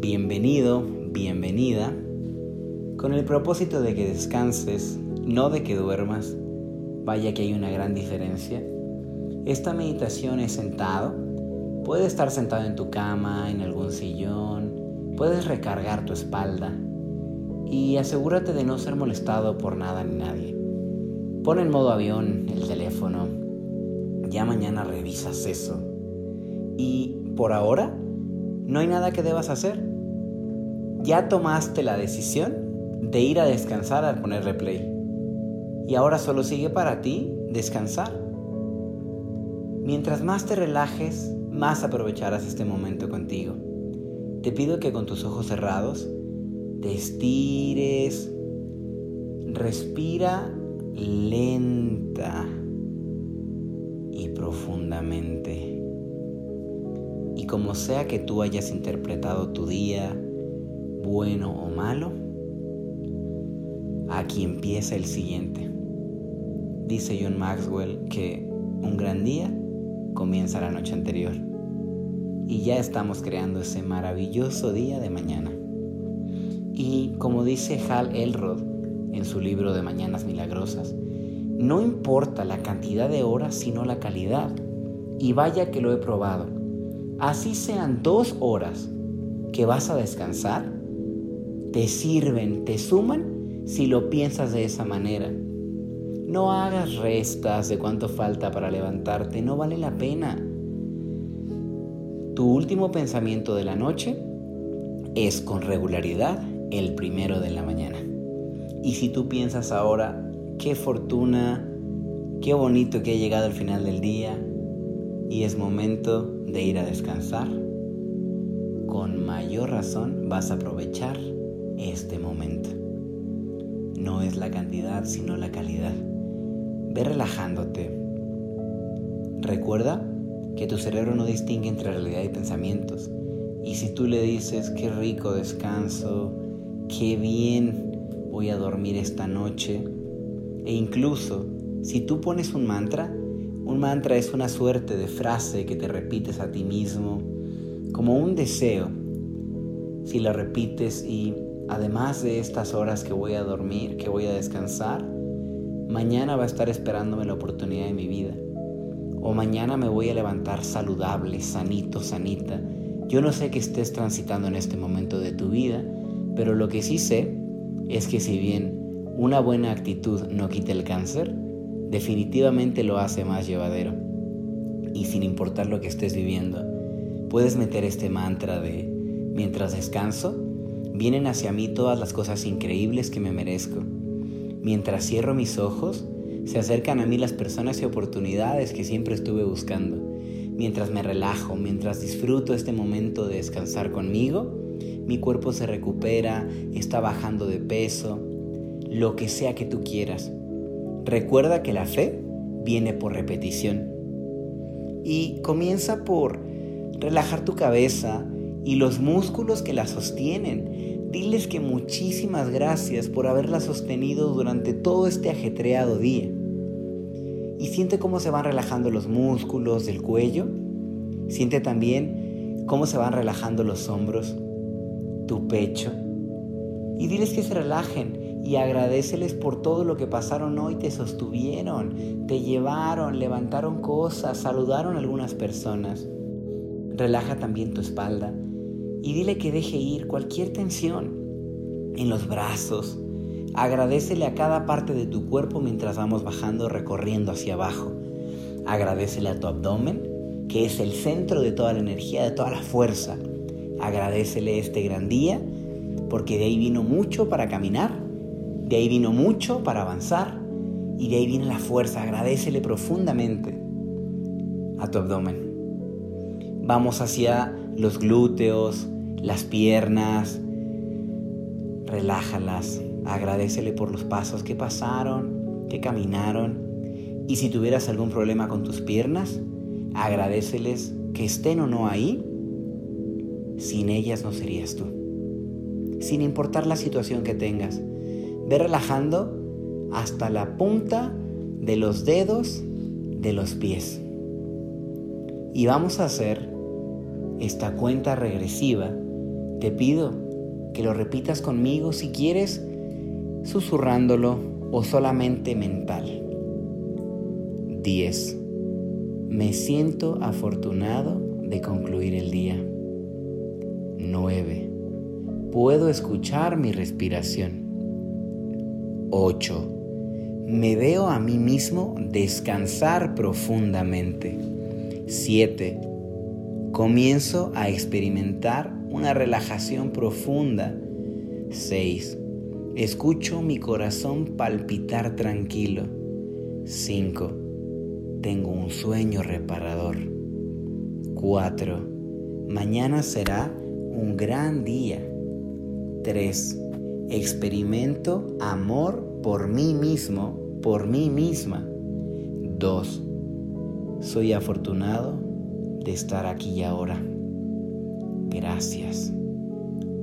Bienvenido, bienvenida, con el propósito de que descanses, no de que duermas. Vaya que hay una gran diferencia. Esta meditación es sentado. Puedes estar sentado en tu cama, en algún sillón. Puedes recargar tu espalda. Y asegúrate de no ser molestado por nada ni nadie. Pon en modo avión el teléfono. Ya mañana revisas eso. Y por ahora, no hay nada que debas hacer. Ya tomaste la decisión de ir a descansar al poner replay. Y ahora solo sigue para ti descansar. Mientras más te relajes, más aprovecharás este momento contigo. Te pido que con tus ojos cerrados te estires, respira lenta y profundamente. Y como sea que tú hayas interpretado tu día, bueno o malo, aquí empieza el siguiente. Dice John Maxwell que un gran día comienza la noche anterior y ya estamos creando ese maravilloso día de mañana. Y como dice Hal Elrod en su libro de Mañanas Milagrosas, no importa la cantidad de horas, sino la calidad. Y vaya que lo he probado. Así sean dos horas que vas a descansar, te sirven, te suman si lo piensas de esa manera. No hagas restas de cuánto falta para levantarte, no vale la pena. Tu último pensamiento de la noche es con regularidad el primero de la mañana. Y si tú piensas ahora, qué fortuna, qué bonito que ha llegado el final del día y es momento de ir a descansar, con mayor razón vas a aprovechar este momento. No es la cantidad, sino la calidad. Ve relajándote. Recuerda que tu cerebro no distingue entre realidad y pensamientos. Y si tú le dices, qué rico descanso, qué bien voy a dormir esta noche, e incluso si tú pones un mantra, un mantra es una suerte de frase que te repites a ti mismo, como un deseo. Si la repites y además de estas horas que voy a dormir, que voy a descansar, mañana va a estar esperándome la oportunidad de mi vida. O mañana me voy a levantar saludable, sanito, sanita. Yo no sé qué estés transitando en este momento de tu vida, pero lo que sí sé es que si bien una buena actitud no quita el cáncer, definitivamente lo hace más llevadero. Y sin importar lo que estés viviendo, puedes meter este mantra de mientras descanso, Vienen hacia mí todas las cosas increíbles que me merezco. Mientras cierro mis ojos, se acercan a mí las personas y oportunidades que siempre estuve buscando. Mientras me relajo, mientras disfruto este momento de descansar conmigo, mi cuerpo se recupera, está bajando de peso, lo que sea que tú quieras. Recuerda que la fe viene por repetición. Y comienza por relajar tu cabeza, y los músculos que la sostienen. Diles que muchísimas gracias por haberla sostenido durante todo este ajetreado día. Y siente cómo se van relajando los músculos del cuello. Siente también cómo se van relajando los hombros, tu pecho. Y diles que se relajen y agradeceles por todo lo que pasaron hoy, te sostuvieron, te llevaron, levantaron cosas, saludaron algunas personas. Relaja también tu espalda y dile que deje ir cualquier tensión en los brazos. Agradecele a cada parte de tu cuerpo mientras vamos bajando, recorriendo hacia abajo. Agradecele a tu abdomen, que es el centro de toda la energía, de toda la fuerza. Agradecele este gran día, porque de ahí vino mucho para caminar, de ahí vino mucho para avanzar y de ahí viene la fuerza. Agradecele profundamente a tu abdomen. Vamos hacia los glúteos, las piernas. Relájalas. Agradecele por los pasos que pasaron, que caminaron. Y si tuvieras algún problema con tus piernas, agradeceles que estén o no ahí. Sin ellas no serías tú. Sin importar la situación que tengas. Ve relajando hasta la punta de los dedos de los pies. Y vamos a hacer esta cuenta regresiva. Te pido que lo repitas conmigo si quieres, susurrándolo o solamente mental. 10. Me siento afortunado de concluir el día. 9. Puedo escuchar mi respiración. 8. Me veo a mí mismo descansar profundamente. 7. Comienzo a experimentar una relajación profunda. 6. Escucho mi corazón palpitar tranquilo. 5. Tengo un sueño reparador. 4. Mañana será un gran día. 3. Experimento amor por mí mismo, por mí misma. 2. Soy afortunado de estar aquí y ahora. Gracias.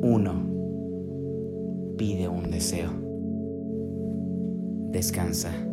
1. Pide un deseo. Descansa.